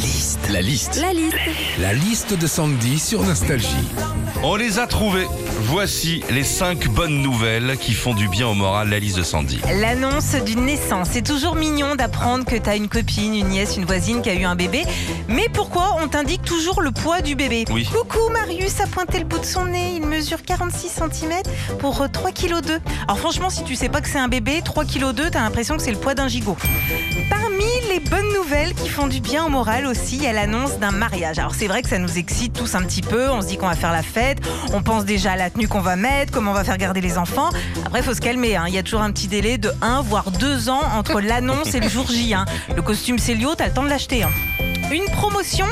liste. La liste. La liste. La liste de Sandy sur Nostalgie. On les a trouvés. Voici les 5 bonnes nouvelles qui font du bien au moral, la liste de Sandy. L'annonce d'une naissance. C'est toujours mignon d'apprendre que t'as une copine, une nièce, une voisine qui a eu un bébé. Mais pourquoi on t'indique toujours le poids du bébé Oui. Coucou, Marius a pointé le bout de son nez. Il mesure 46 cm pour 3 kg 2. Alors franchement, si tu sais pas que c'est un bébé, 3 kg 2, t'as l'impression que c'est le poids d'un gigot. Parmi les bonnes nouvelles qui font du bien au moral aussi, a l'annonce d'un mariage. Alors c'est vrai que ça nous excite tous un petit peu, on se dit qu'on va faire la fête, on pense déjà à la tenue qu'on va mettre, comment on va faire garder les enfants. Après, il faut se calmer, hein. il y a toujours un petit délai de 1 voire 2 ans entre l'annonce et le jour J. hein. Le costume Célio, t'as le temps de l'acheter. hein. Une promotion,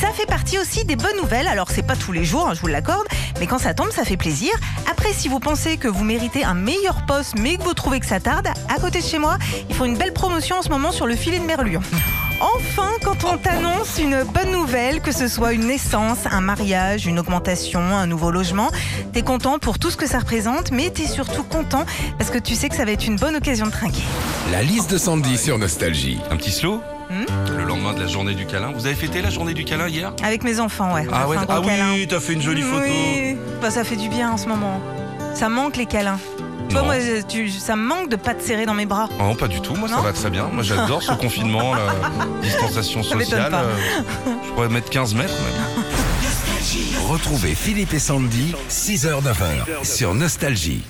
ça fait partie aussi des bonnes nouvelles. Alors c'est pas tous les jours, hein, je vous l'accorde, mais quand ça tombe, ça fait plaisir. Après, si vous pensez que vous méritez un meilleur poste, mais que vous trouvez que ça tarde, à côté de chez moi, ils font une belle promotion en ce moment sur le filet de merlure. Enfin, quand on t'annonce une bonne nouvelle, que ce soit une naissance, un mariage, une augmentation, un nouveau logement, t'es content pour tout ce que ça représente, mais t'es surtout content parce que tu sais que ça va être une bonne occasion de trinquer. La liste de Sandy sur Nostalgie. Un petit slow Hmm Le lendemain de la journée du câlin. Vous avez fêté la journée du câlin hier? Avec mes enfants, ouais. Ah ouais, ah oui, t'as fait une jolie photo. Oui, bah, ça fait du bien en ce moment. Ça manque les câlins. Toi, Non. moi, tu- ça me manque de pas te serrer dans mes bras. Non, pas du tout. Moi, ça va très bien. Moi, j'adore ce confinement, la distanciation sociale. pas. Euh, Je pourrais mettre 15 mètres même. Retrouvez Philippe et Sandy, 6h-9h sur Nostalgie.